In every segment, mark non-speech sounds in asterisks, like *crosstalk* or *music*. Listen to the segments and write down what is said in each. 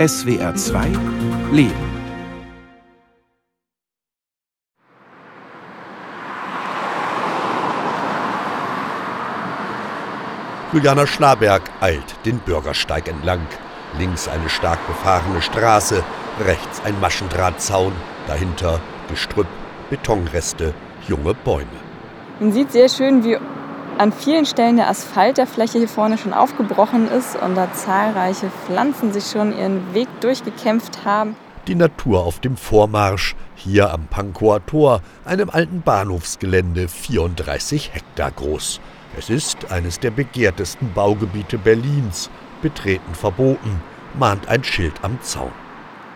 SWR 2 Leben. Juliana Schlaberg eilt den Bürgersteig entlang. Links eine stark befahrene Straße, rechts ein Maschendrahtzaun, dahinter Gestrüpp, Betonreste, junge Bäume. Man sieht sehr schön, wie an vielen Stellen der Asphalt der Fläche hier vorne schon aufgebrochen ist und da zahlreiche Pflanzen sich schon ihren Weg durchgekämpft haben. Die Natur auf dem Vormarsch, hier am Pankower Tor, einem alten Bahnhofsgelände, 34 Hektar groß. Es ist eines der begehrtesten Baugebiete Berlins. Betreten verboten, mahnt ein Schild am Zaun.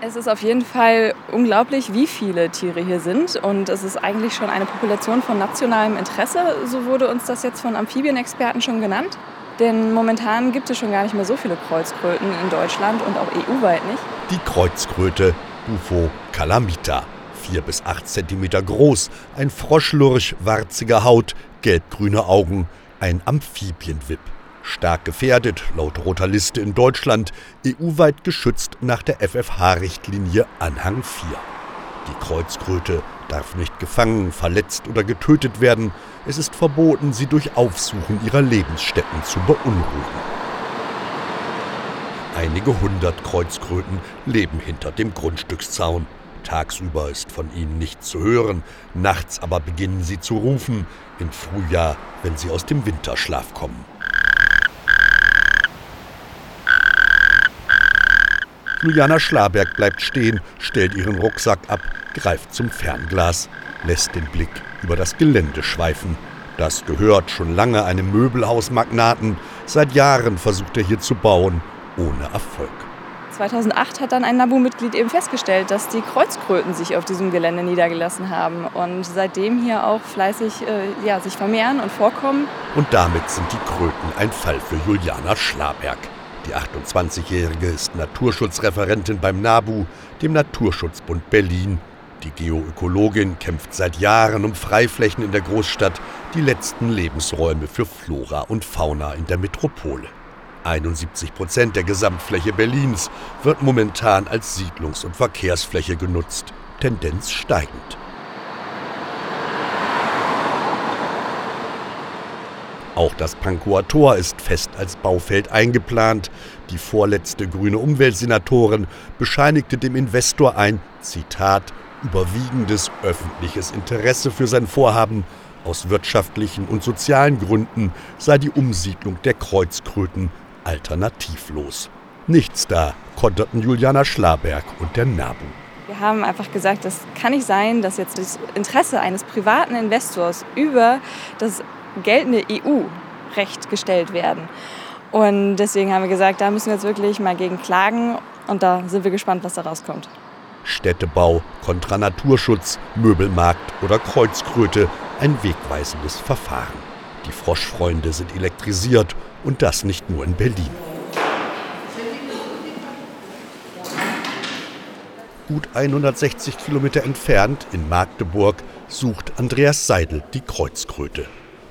Es ist auf jeden Fall unglaublich, wie viele Tiere hier sind. Und es ist eigentlich schon eine Population von nationalem Interesse. So wurde uns das jetzt von Amphibienexperten schon genannt. Denn momentan gibt es schon gar nicht mehr so viele Kreuzkröten in Deutschland und auch EU-weit nicht. Die Kreuzkröte Bufo calamita. Vier bis acht Zentimeter groß, ein Froschlurch, warziger Haut, gelbgrüne Augen, ein Amphibienwipp stark gefährdet, laut roter Liste in Deutschland, EU-weit geschützt nach der FFH-Richtlinie Anhang 4. Die Kreuzkröte darf nicht gefangen, verletzt oder getötet werden. Es ist verboten, sie durch Aufsuchen ihrer Lebensstätten zu beunruhigen. Einige hundert Kreuzkröten leben hinter dem Grundstückszaun. Tagsüber ist von ihnen nichts zu hören, nachts aber beginnen sie zu rufen, im Frühjahr, wenn sie aus dem Winterschlaf kommen. Juliana Schlaberg bleibt stehen, stellt ihren Rucksack ab, greift zum Fernglas, lässt den Blick über das Gelände schweifen. Das gehört schon lange einem Möbelhausmagnaten. Seit Jahren versucht er hier zu bauen, ohne Erfolg. 2008 hat dann ein NABU-Mitglied eben festgestellt, dass die Kreuzkröten sich auf diesem Gelände niedergelassen haben und seitdem hier auch fleißig äh, ja, sich vermehren und vorkommen. Und damit sind die Kröten ein Fall für Juliana Schlaberg. Die 28-Jährige ist Naturschutzreferentin beim NABU, dem Naturschutzbund Berlin. Die Geoökologin kämpft seit Jahren um Freiflächen in der Großstadt, die letzten Lebensräume für Flora und Fauna in der Metropole. 71 Prozent der Gesamtfläche Berlins wird momentan als Siedlungs- und Verkehrsfläche genutzt, Tendenz steigend. Auch das Pankower Tor ist fest als Baufeld eingeplant. Die vorletzte grüne Umweltsenatorin bescheinigte dem Investor ein, Zitat, überwiegendes öffentliches Interesse für sein Vorhaben. Aus wirtschaftlichen und sozialen Gründen sei die Umsiedlung der Kreuzkröten alternativlos. Nichts da, konterten Juliana Schlaberg und der NABU. Wir haben einfach gesagt, das kann nicht sein, dass jetzt das Interesse eines privaten Investors über das geltende EU-Recht gestellt werden. Und deswegen haben wir gesagt, da müssen wir jetzt wirklich mal gegen klagen und da sind wir gespannt, was da rauskommt. Städtebau kontra Naturschutz, Möbelmarkt oder Kreuzkröte, ein wegweisendes Verfahren. Die Froschfreunde sind elektrisiert und das nicht nur in Berlin. Gut 160 Kilometer entfernt in Magdeburg sucht Andreas Seidel die Kreuzkröte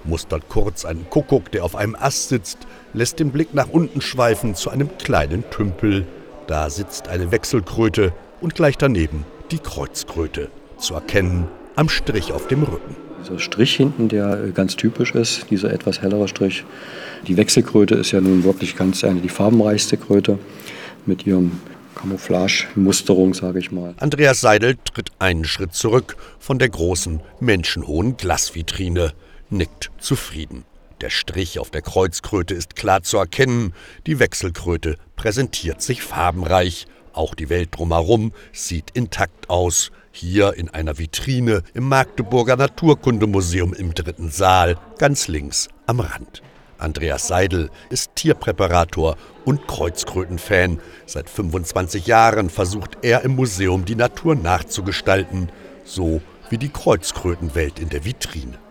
mustert kurz einen Kuckuck, der auf einem Ast sitzt, lässt den Blick nach unten schweifen zu einem kleinen Tümpel. Da sitzt eine Wechselkröte und gleich daneben die Kreuzkröte, zu erkennen am Strich auf dem Rücken. Dieser Strich hinten, der äh, ganz typisch ist, dieser etwas hellere Strich. Die Wechselkröte ist ja nun wirklich ganz eine die farbenreichste Kröte mit ihrem Camouflage-Musterung, sage ich mal. Andreas Seidel tritt einen Schritt zurück von der großen, menschenhohen Glasvitrine nickt zufrieden. Der Strich auf der Kreuzkröte ist klar zu erkennen, die Wechselkröte präsentiert sich farbenreich, auch die Welt drumherum sieht intakt aus. Hier in einer Vitrine im Magdeburger Naturkundemuseum im dritten Saal, ganz links am Rand. Andreas Seidel ist Tierpräparator und Kreuzkrötenfan. Seit 25 Jahren versucht er im Museum die Natur nachzugestalten, so wie die Kreuzkrötenwelt in der Vitrine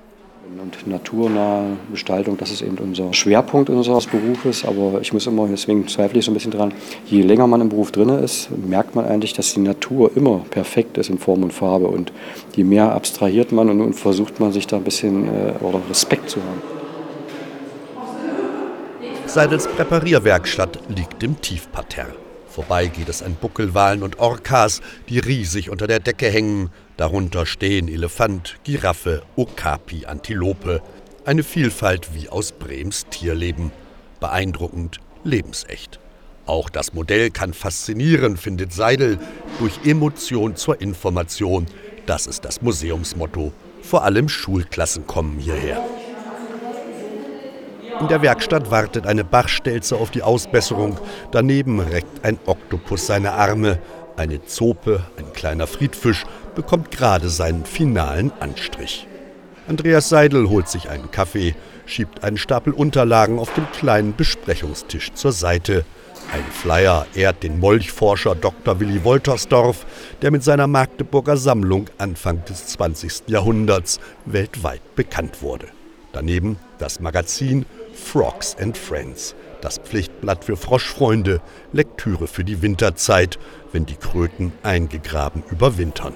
und naturnahe Gestaltung, das ist eben unser Schwerpunkt unseres Berufes. Aber ich muss immer, deswegen zweifle ich so ein bisschen dran, je länger man im Beruf drin ist, merkt man eigentlich, dass die Natur immer perfekt ist in Form und Farbe. Und je mehr abstrahiert man und, und versucht man sich da ein bisschen äh, oder Respekt zu haben. Seidels Präparierwerkstatt liegt im Tiefparterre. Vorbei geht es an Buckelwalen und Orcas, die riesig unter der Decke hängen. Darunter stehen Elefant, Giraffe, Okapi, Antilope. Eine Vielfalt wie aus Brems Tierleben. Beeindruckend, lebensecht. Auch das Modell kann faszinieren, findet Seidel. Durch Emotion zur Information. Das ist das Museumsmotto. Vor allem Schulklassen kommen hierher. In der Werkstatt wartet eine Bachstelze auf die Ausbesserung. Daneben reckt ein Oktopus seine Arme. Eine Zope, ein kleiner Friedfisch, bekommt gerade seinen finalen Anstrich. Andreas Seidel holt sich einen Kaffee, schiebt einen Stapel Unterlagen auf dem kleinen Besprechungstisch zur Seite. Ein Flyer ehrt den Molchforscher Dr. Willi Woltersdorf, der mit seiner Magdeburger Sammlung Anfang des 20. Jahrhunderts weltweit bekannt wurde. Daneben das Magazin Frogs and Friends, das Pflichtblatt für Froschfreunde, Lektüre für die Winterzeit, wenn die Kröten eingegraben überwintern.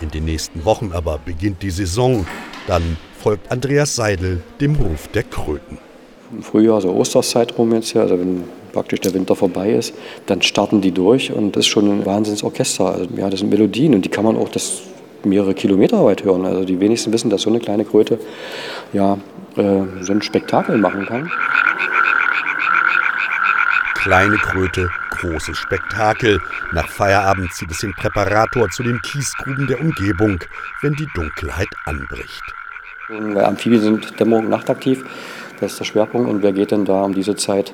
In den nächsten Wochen aber beginnt die Saison. Dann folgt Andreas Seidel dem Ruf der Kröten. Im Frühjahr, so Osterzeit rum jetzt, also wenn praktisch der Winter vorbei ist, dann starten die durch und das ist schon ein Wahnsinnsorchester. Also, ja, das sind Melodien und die kann man auch das mehrere Kilometer weit hören. Also die wenigsten wissen, dass so eine kleine Kröte ja, äh, so ein Spektakel machen kann. Kleine Kröte, großes Spektakel. Nach Feierabend zieht es den Präparator zu den Kiesgruben der Umgebung, wenn die Dunkelheit anbricht. Weil Amphibien sind Dämmerung nachtaktiv, das ist der Schwerpunkt. Und wer geht denn da um diese Zeit,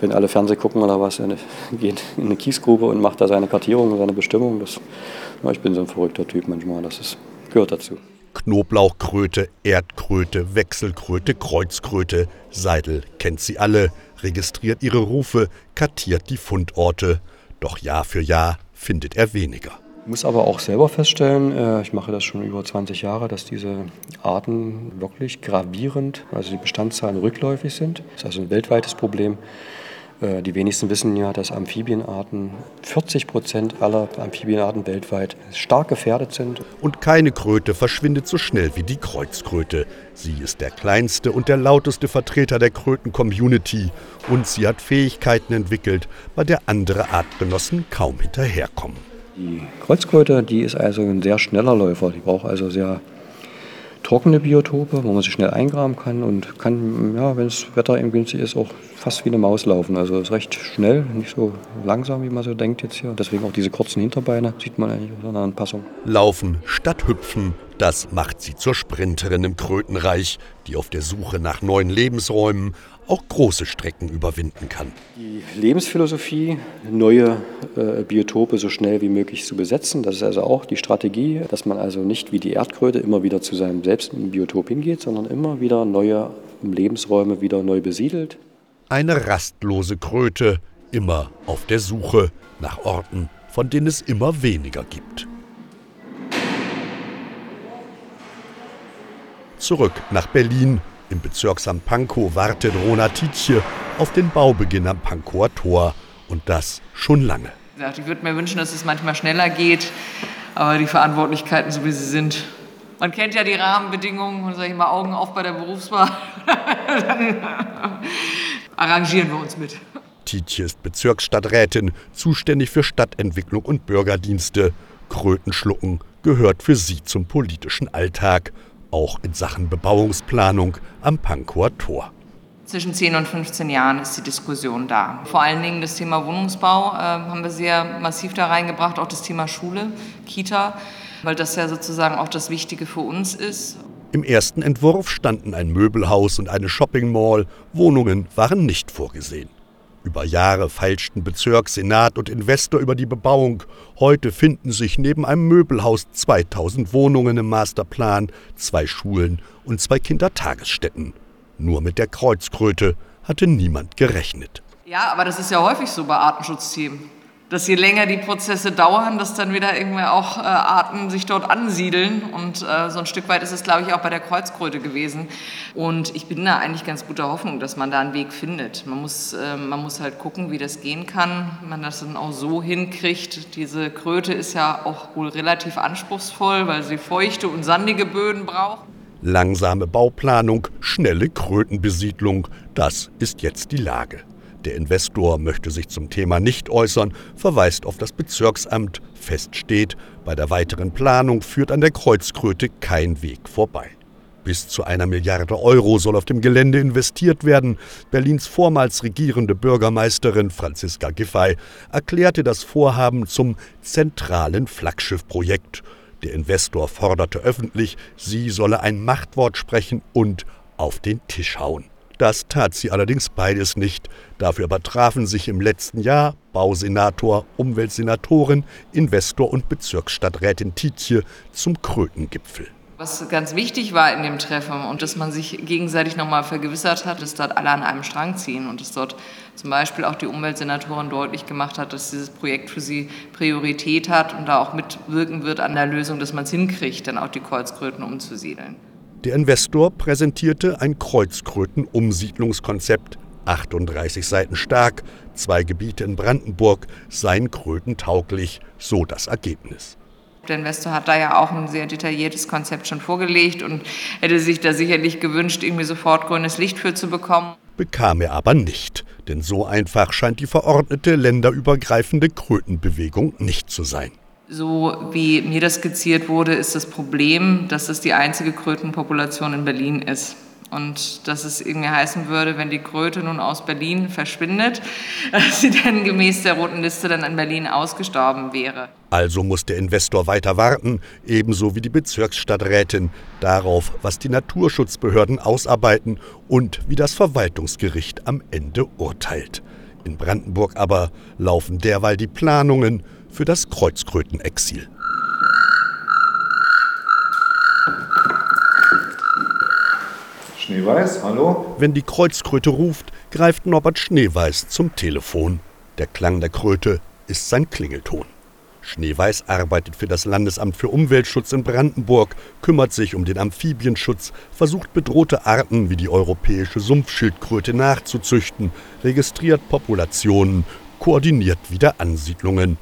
wenn alle Fernseh gucken oder was, geht in eine Kiesgrube und macht da seine Kartierung, seine Bestimmung. Das, ich bin so ein verrückter Typ manchmal, das ist, gehört dazu. Knoblauchkröte, Erdkröte, Wechselkröte, Kreuzkröte. Seidel kennt sie alle, registriert ihre Rufe, kartiert die Fundorte. Doch Jahr für Jahr findet er weniger. Ich muss aber auch selber feststellen, äh, ich mache das schon über 20 Jahre, dass diese Arten wirklich gravierend, also die Bestandszahlen rückläufig sind. Das ist also ein weltweites Problem. Äh, die wenigsten wissen ja, dass Amphibienarten, 40 Prozent aller Amphibienarten weltweit stark gefährdet sind. Und keine Kröte verschwindet so schnell wie die Kreuzkröte. Sie ist der kleinste und der lauteste Vertreter der Kröten-Community und sie hat Fähigkeiten entwickelt, bei der andere Artgenossen kaum hinterherkommen. Die Kreuzkröte, die ist also ein sehr schneller Läufer. Die braucht also sehr trockene Biotope, wo man sich schnell eingraben kann und kann, ja, wenn das Wetter eben günstig ist, auch fast wie eine Maus laufen. Also ist recht schnell, nicht so langsam, wie man so denkt jetzt hier. Deswegen auch diese kurzen Hinterbeine, sieht man eigentlich in der Anpassung. Laufen statt hüpfen, das macht sie zur Sprinterin im Krötenreich, die auf der Suche nach neuen Lebensräumen auch große Strecken überwinden kann. Die Lebensphilosophie, neue äh, Biotope so schnell wie möglich zu besetzen, das ist also auch die Strategie, dass man also nicht wie die Erdkröte immer wieder zu seinem selbst Biotop hingeht, sondern immer wieder neue Lebensräume wieder neu besiedelt. Eine rastlose Kröte, immer auf der Suche nach Orten, von denen es immer weniger gibt. Zurück nach Berlin im Bezirksamt Pankow wartet Rona Tietje auf den Baubeginn am Pankower Tor. Und das schon lange. Ich würde mir wünschen, dass es manchmal schneller geht, aber die Verantwortlichkeiten, so wie sie sind, man kennt ja die Rahmenbedingungen und sage ich mal Augen auf bei der Berufswahl, dann *laughs* arrangieren wir uns mit. Tietje ist Bezirksstadträtin, zuständig für Stadtentwicklung und Bürgerdienste. Krötenschlucken gehört für sie zum politischen Alltag auch in Sachen Bebauungsplanung am Pankower Tor. Zwischen 10 und 15 Jahren ist die Diskussion da. Vor allen Dingen das Thema Wohnungsbau äh, haben wir sehr massiv da reingebracht, auch das Thema Schule, Kita, weil das ja sozusagen auch das Wichtige für uns ist. Im ersten Entwurf standen ein Möbelhaus und eine Shopping Mall. Wohnungen waren nicht vorgesehen. Über Jahre feilschten Bezirk, Senat und Investor über die Bebauung. Heute finden sich neben einem Möbelhaus 2000 Wohnungen im Masterplan, zwei Schulen und zwei Kindertagesstätten. Nur mit der Kreuzkröte hatte niemand gerechnet. Ja, aber das ist ja häufig so bei Artenschutzthemen dass je länger die Prozesse dauern, dass dann wieder irgendwie auch äh, Arten sich dort ansiedeln. Und äh, so ein Stück weit ist es, glaube ich, auch bei der Kreuzkröte gewesen. Und ich bin da eigentlich ganz guter Hoffnung, dass man da einen Weg findet. Man muss, äh, man muss halt gucken, wie das gehen kann, wenn man das dann auch so hinkriegt. Diese Kröte ist ja auch wohl relativ anspruchsvoll, weil sie feuchte und sandige Böden braucht. Langsame Bauplanung, schnelle Krötenbesiedlung, das ist jetzt die Lage. Der Investor möchte sich zum Thema nicht äußern, verweist auf das Bezirksamt. Fest steht, bei der weiteren Planung führt an der Kreuzkröte kein Weg vorbei. Bis zu einer Milliarde Euro soll auf dem Gelände investiert werden. Berlins vormals regierende Bürgermeisterin Franziska Giffey erklärte das Vorhaben zum zentralen Flaggschiffprojekt. Der Investor forderte öffentlich, sie solle ein Machtwort sprechen und auf den Tisch hauen. Das tat sie allerdings beides nicht. Dafür übertrafen sich im letzten Jahr Bausenator, Umweltsenatorin, Investor und Bezirksstadträtin Tietje zum Krötengipfel. Was ganz wichtig war in dem Treffen und dass man sich gegenseitig nochmal vergewissert hat, dass dort alle an einem Strang ziehen und dass dort zum Beispiel auch die Umweltsenatorin deutlich gemacht hat, dass dieses Projekt für sie Priorität hat und da auch mitwirken wird an der Lösung, dass man es hinkriegt, dann auch die Kreuzkröten umzusiedeln. Der Investor präsentierte ein Kreuzkröten-Umsiedlungskonzept, 38 Seiten stark, zwei Gebiete in Brandenburg, seien krötentauglich, so das Ergebnis. Der Investor hat da ja auch ein sehr detailliertes Konzept schon vorgelegt und hätte sich da sicherlich gewünscht, irgendwie sofort grünes Licht für zu bekommen. Bekam er aber nicht, denn so einfach scheint die verordnete länderübergreifende Krötenbewegung nicht zu sein. So wie mir das skizziert wurde, ist das Problem, dass es die einzige Krötenpopulation in Berlin ist. Und dass es irgendwie heißen würde, wenn die Kröte nun aus Berlin verschwindet, *laughs* dass sie dann gemäß der roten Liste dann in Berlin ausgestorben wäre. Also muss der Investor weiter warten, ebenso wie die Bezirksstadträtin, darauf, was die Naturschutzbehörden ausarbeiten und wie das Verwaltungsgericht am Ende urteilt. In Brandenburg aber laufen derweil die Planungen für das Kreuzkrötenexil. Schneeweiß, hallo? Wenn die Kreuzkröte ruft, greift Norbert Schneeweiß zum Telefon. Der Klang der Kröte ist sein Klingelton. Schneeweiß arbeitet für das Landesamt für Umweltschutz in Brandenburg, kümmert sich um den Amphibienschutz, versucht bedrohte Arten wie die europäische Sumpfschildkröte nachzuzüchten, registriert Populationen, koordiniert Wiederansiedlungen.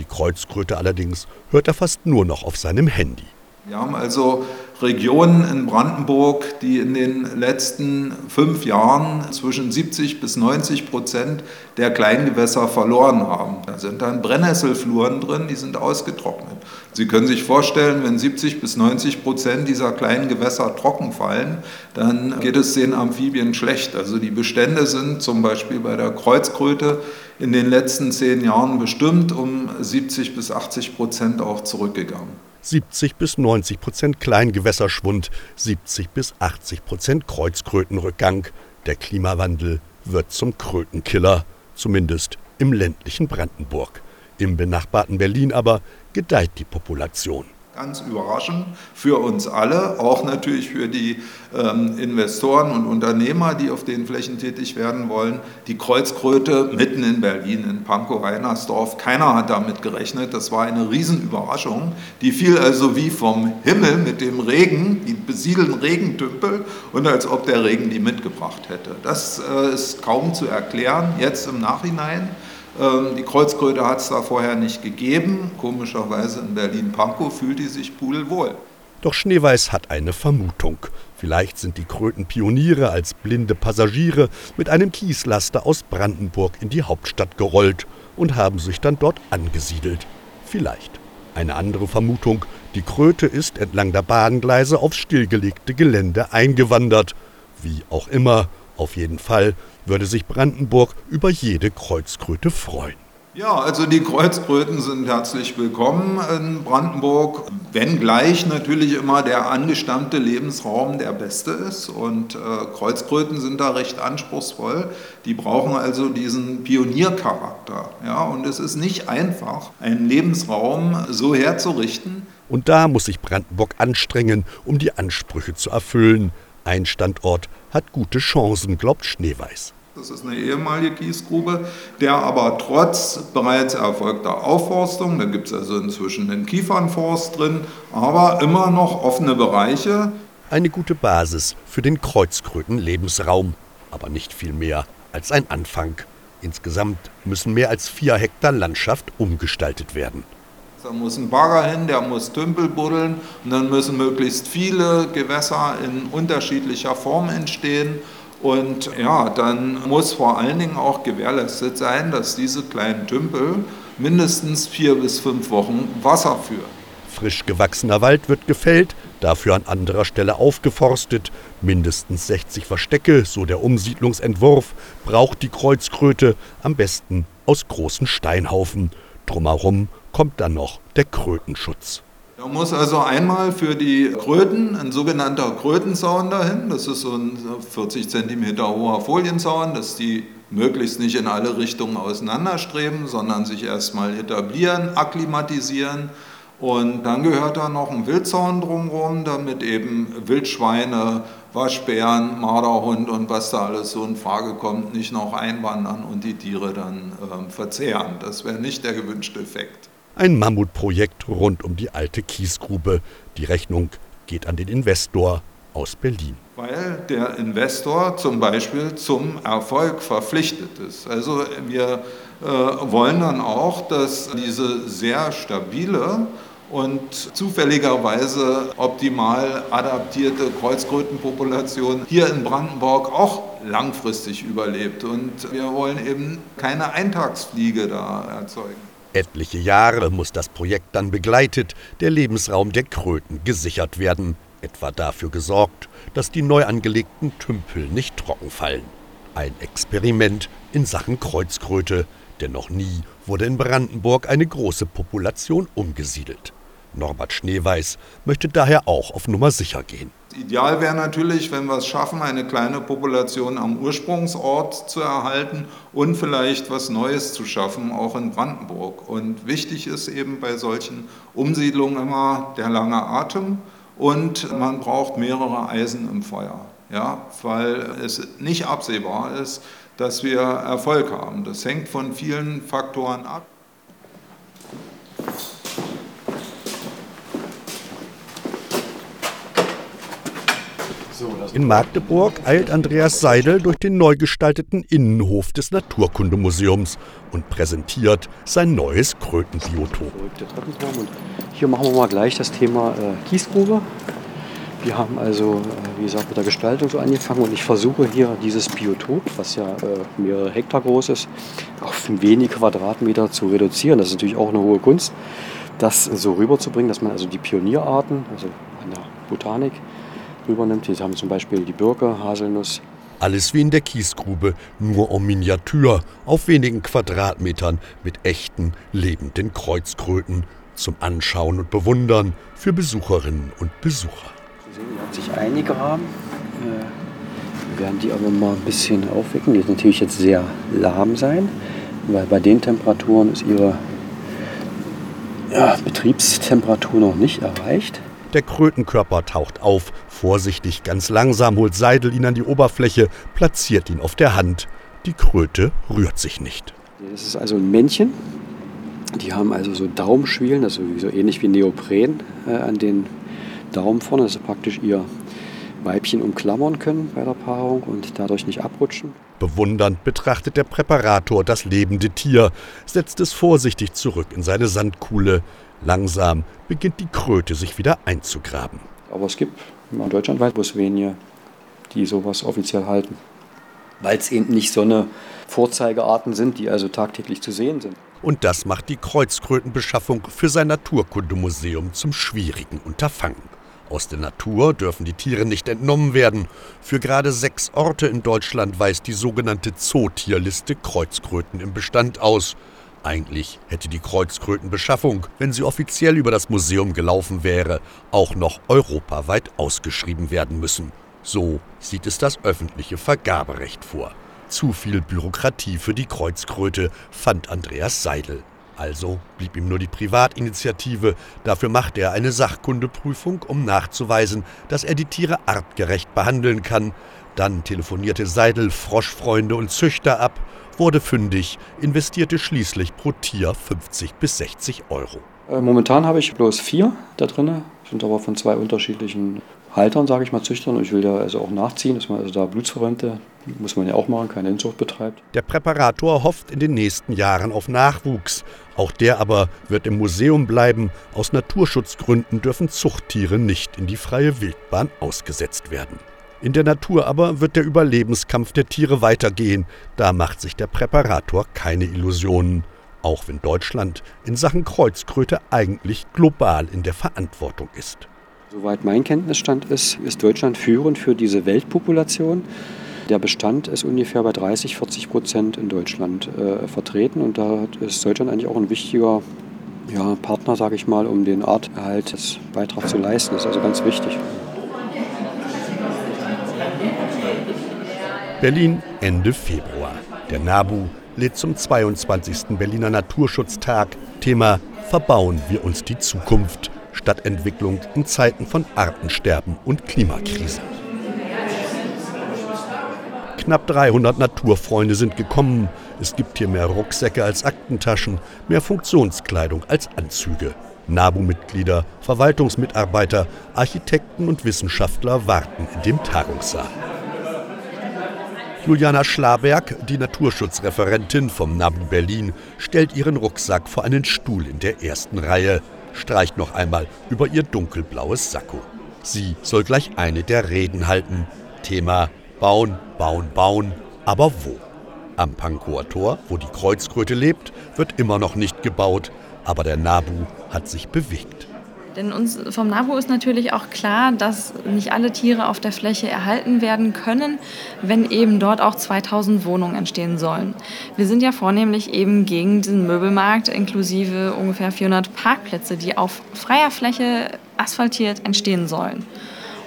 Die Kreuzkröte allerdings hört er fast nur noch auf seinem Handy. Wir haben also Regionen in Brandenburg, die in den letzten fünf Jahren zwischen 70 bis 90 Prozent der Kleingewässer verloren haben. Da sind dann Brennnesselfluren drin, die sind ausgetrocknet. Sie können sich vorstellen, wenn 70 bis 90 Prozent dieser kleinen Gewässer trocken fallen, dann geht es den Amphibien schlecht. Also die Bestände sind zum Beispiel bei der Kreuzkröte in den letzten zehn Jahren bestimmt um 70 bis 80 Prozent auch zurückgegangen. 70 bis 90 Prozent Kleingewässerschwund, 70 bis 80 Prozent Kreuzkrötenrückgang. Der Klimawandel wird zum Krötenkiller, zumindest im ländlichen Brandenburg. Im benachbarten Berlin aber gedeiht die Population ganz überraschend für uns alle, auch natürlich für die ähm, Investoren und Unternehmer, die auf den Flächen tätig werden wollen. Die Kreuzkröte mitten in Berlin, in Pankow-Reinersdorf, keiner hat damit gerechnet. Das war eine Riesenüberraschung. Die fiel also wie vom Himmel mit dem Regen, die besiedelten Regentümpel und als ob der Regen die mitgebracht hätte. Das äh, ist kaum zu erklären, jetzt im Nachhinein. Ähm, die Kreuzkröte hat es da vorher nicht gegeben. Komischerweise in Berlin-Pankow fühlt die sich pudelwohl. Doch Schneeweiß hat eine Vermutung. Vielleicht sind die Kröten Pioniere als blinde Passagiere mit einem Kieslaster aus Brandenburg in die Hauptstadt gerollt und haben sich dann dort angesiedelt. Vielleicht. Eine andere Vermutung, die Kröte ist entlang der Bahngleise aufs stillgelegte Gelände eingewandert. Wie auch immer, auf jeden Fall würde sich Brandenburg über jede Kreuzkröte freuen. Ja, also die Kreuzkröten sind herzlich willkommen in Brandenburg, wenngleich natürlich immer der angestammte Lebensraum der beste ist. Und äh, Kreuzkröten sind da recht anspruchsvoll. Die brauchen also diesen Pioniercharakter. Ja, und es ist nicht einfach, einen Lebensraum so herzurichten. Und da muss sich Brandenburg anstrengen, um die Ansprüche zu erfüllen. Ein Standort hat gute Chancen, glaubt Schneeweiß. Das ist eine ehemalige Kiesgrube, der aber trotz bereits erfolgter Aufforstung, da gibt es also inzwischen den Kiefernforst drin, aber immer noch offene Bereiche. Eine gute Basis für den Kreuzkröten-Lebensraum, aber nicht viel mehr als ein Anfang. Insgesamt müssen mehr als vier Hektar Landschaft umgestaltet werden. Da muss ein Bagger hin, der muss Tümpel buddeln und dann müssen möglichst viele Gewässer in unterschiedlicher Form entstehen. Und ja, dann muss vor allen Dingen auch gewährleistet sein, dass diese kleinen Tümpel mindestens vier bis fünf Wochen Wasser führen. Frisch gewachsener Wald wird gefällt, dafür an anderer Stelle aufgeforstet. Mindestens 60 Verstecke, so der Umsiedlungsentwurf, braucht die Kreuzkröte am besten aus großen Steinhaufen. Drumherum kommt dann noch der Krötenschutz. Da muss also einmal für die Kröten ein sogenannter Krötenzaun dahin. Das ist so ein 40 cm hoher Folienzaun, dass die möglichst nicht in alle Richtungen auseinanderstreben, sondern sich erstmal etablieren, akklimatisieren. Und dann gehört da noch ein Wildzaun drumherum, damit eben Wildschweine, Waschbären, Marderhund und was da alles so in Frage kommt, nicht noch einwandern und die Tiere dann äh, verzehren. Das wäre nicht der gewünschte Effekt. Ein Mammutprojekt rund um die alte Kiesgrube. Die Rechnung geht an den Investor aus Berlin. Weil der Investor zum Beispiel zum Erfolg verpflichtet ist. Also wir äh, wollen dann auch, dass diese sehr stabile und zufälligerweise optimal adaptierte Kreuzkrötenpopulation hier in Brandenburg auch langfristig überlebt. Und wir wollen eben keine Eintagsfliege da erzeugen. Etliche Jahre muss das Projekt dann begleitet, der Lebensraum der Kröten gesichert werden, etwa dafür gesorgt, dass die neu angelegten Tümpel nicht trocken fallen. Ein Experiment in Sachen Kreuzkröte, denn noch nie wurde in Brandenburg eine große Population umgesiedelt. Norbert Schneeweiß möchte daher auch auf Nummer sicher gehen. Ideal wäre natürlich, wenn wir es schaffen, eine kleine Population am Ursprungsort zu erhalten und vielleicht was Neues zu schaffen, auch in Brandenburg. Und wichtig ist eben bei solchen Umsiedlungen immer der lange Atem und man braucht mehrere Eisen im Feuer, ja, weil es nicht absehbar ist, dass wir Erfolg haben. Das hängt von vielen Faktoren ab. In Magdeburg eilt Andreas Seidel durch den neu gestalteten Innenhof des Naturkundemuseums und präsentiert sein neues Krötenbiotop. Hier machen wir mal gleich das Thema äh, Kiesgrube. Wir haben also, äh, wie gesagt, mit der Gestaltung so angefangen und ich versuche hier dieses Biotop, was ja äh, mehrere Hektar groß ist, auf wenige Quadratmeter zu reduzieren. Das ist natürlich auch eine hohe Kunst, das so rüberzubringen, dass man also die Pionierarten, also an der Botanik, rübernimmt. Hier haben wir zum Beispiel die Birke, Haselnuss. Alles wie in der Kiesgrube, nur en Miniatur, auf wenigen Quadratmetern mit echten, lebenden Kreuzkröten zum Anschauen und Bewundern für Besucherinnen und Besucher. Sie sehen, die hat sich eingegraben. Äh, wir werden die aber mal ein bisschen aufwecken. Die wird natürlich jetzt sehr lahm sein, weil bei den Temperaturen ist ihre ja, Betriebstemperatur noch nicht erreicht. Der Krötenkörper taucht auf, vorsichtig, ganz langsam holt Seidel ihn an die Oberfläche, platziert ihn auf der Hand. Die Kröte rührt sich nicht. Das ist also ein Männchen. Die haben also so Daumenschwielen, also so ähnlich wie Neopren äh, an den Daumen vorne, dass sie praktisch ihr Weibchen umklammern können bei der Paarung und dadurch nicht abrutschen. Bewundernd betrachtet der Präparator das lebende Tier, setzt es vorsichtig zurück in seine Sandkuhle. Langsam beginnt die Kröte sich wieder einzugraben. Aber es gibt deutschlandweit bloß wenige, die sowas offiziell halten. Weil es eben nicht so eine Vorzeigearten sind, die also tagtäglich zu sehen sind. Und das macht die Kreuzkrötenbeschaffung für sein Naturkundemuseum zum schwierigen Unterfangen. Aus der Natur dürfen die Tiere nicht entnommen werden. Für gerade sechs Orte in Deutschland weist die sogenannte Zootierliste Kreuzkröten im Bestand aus. Eigentlich hätte die Kreuzkrötenbeschaffung, wenn sie offiziell über das Museum gelaufen wäre, auch noch europaweit ausgeschrieben werden müssen. So sieht es das öffentliche Vergaberecht vor. Zu viel Bürokratie für die Kreuzkröte, fand Andreas Seidel. Also blieb ihm nur die Privatinitiative. Dafür machte er eine Sachkundeprüfung, um nachzuweisen, dass er die Tiere artgerecht behandeln kann. Dann telefonierte Seidel Froschfreunde und Züchter ab wurde fündig, investierte schließlich pro Tier 50 bis 60 Euro. Äh, momentan habe ich bloß vier da drin, sind aber von zwei unterschiedlichen Haltern, sage ich mal, Züchtern. Ich will ja also auch nachziehen, dass man also da Blutsverwandte, muss man ja auch machen, keine Inzucht betreibt. Der Präparator hofft in den nächsten Jahren auf Nachwuchs. Auch der aber wird im Museum bleiben. Aus Naturschutzgründen dürfen Zuchttiere nicht in die freie Wildbahn ausgesetzt werden. In der Natur aber wird der Überlebenskampf der Tiere weitergehen. Da macht sich der Präparator keine Illusionen. Auch wenn Deutschland in Sachen Kreuzkröte eigentlich global in der Verantwortung ist. Soweit mein Kenntnisstand ist, ist Deutschland führend für diese Weltpopulation. Der Bestand ist ungefähr bei 30, 40 Prozent in Deutschland äh, vertreten und da ist Deutschland eigentlich auch ein wichtiger ja, Partner, sage ich mal, um den Arterhalt des Beitrag zu leisten. Das ist also ganz wichtig. Berlin Ende Februar. Der NABU lädt zum 22. Berliner Naturschutztag. Thema Verbauen wir uns die Zukunft. Stadtentwicklung in Zeiten von Artensterben und Klimakrise. Knapp 300 Naturfreunde sind gekommen. Es gibt hier mehr Rucksäcke als Aktentaschen, mehr Funktionskleidung als Anzüge. NABU-Mitglieder, Verwaltungsmitarbeiter, Architekten und Wissenschaftler warten in dem Tagungssaal. Juliana Schlaberg, die Naturschutzreferentin vom NABU Berlin, stellt ihren Rucksack vor einen Stuhl in der ersten Reihe, streicht noch einmal über ihr dunkelblaues Sakko. Sie soll gleich eine der Reden halten. Thema Bauen, bauen, bauen. Aber wo? Am Pankower Tor, wo die Kreuzkröte lebt, wird immer noch nicht gebaut, aber der Nabu hat sich bewegt. Denn uns vom NABU ist natürlich auch klar, dass nicht alle Tiere auf der Fläche erhalten werden können, wenn eben dort auch 2000 Wohnungen entstehen sollen. Wir sind ja vornehmlich eben gegen den Möbelmarkt inklusive ungefähr 400 Parkplätze, die auf freier Fläche asphaltiert entstehen sollen.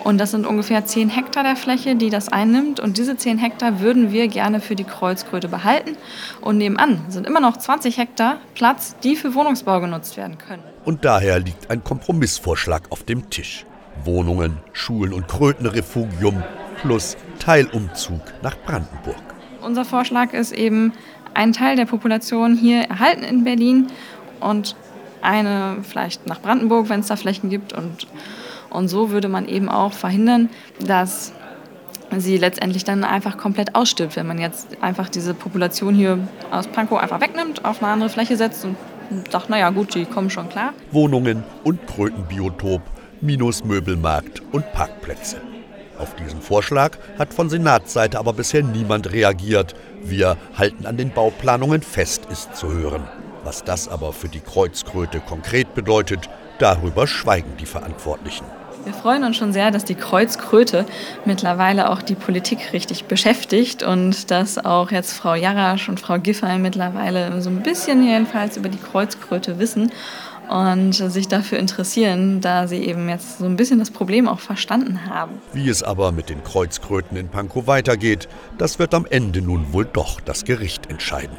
Und das sind ungefähr 10 Hektar der Fläche, die das einnimmt. Und diese 10 Hektar würden wir gerne für die Kreuzkröte behalten. Und nebenan sind immer noch 20 Hektar Platz, die für Wohnungsbau genutzt werden können. Und daher liegt ein Kompromissvorschlag auf dem Tisch. Wohnungen, Schulen und Krötenrefugium plus Teilumzug nach Brandenburg. Unser Vorschlag ist eben, einen Teil der Population hier erhalten in Berlin und eine vielleicht nach Brandenburg, wenn es da Flächen gibt und und so würde man eben auch verhindern, dass sie letztendlich dann einfach komplett ausstirbt, wenn man jetzt einfach diese Population hier aus Pankow einfach wegnimmt, auf eine andere Fläche setzt und sagt, naja gut, die kommen schon klar. Wohnungen und Krötenbiotop, minus Möbelmarkt und Parkplätze. Auf diesen Vorschlag hat von Senatsseite aber bisher niemand reagiert. Wir halten an den Bauplanungen fest, ist zu hören. Was das aber für die Kreuzkröte konkret bedeutet, darüber schweigen die Verantwortlichen. Wir freuen uns schon sehr, dass die Kreuzkröte mittlerweile auch die Politik richtig beschäftigt und dass auch jetzt Frau Jarasch und Frau Giffey mittlerweile so ein bisschen jedenfalls über die Kreuzkröte wissen und sich dafür interessieren, da sie eben jetzt so ein bisschen das Problem auch verstanden haben. Wie es aber mit den Kreuzkröten in Pankow weitergeht, das wird am Ende nun wohl doch das Gericht entscheiden.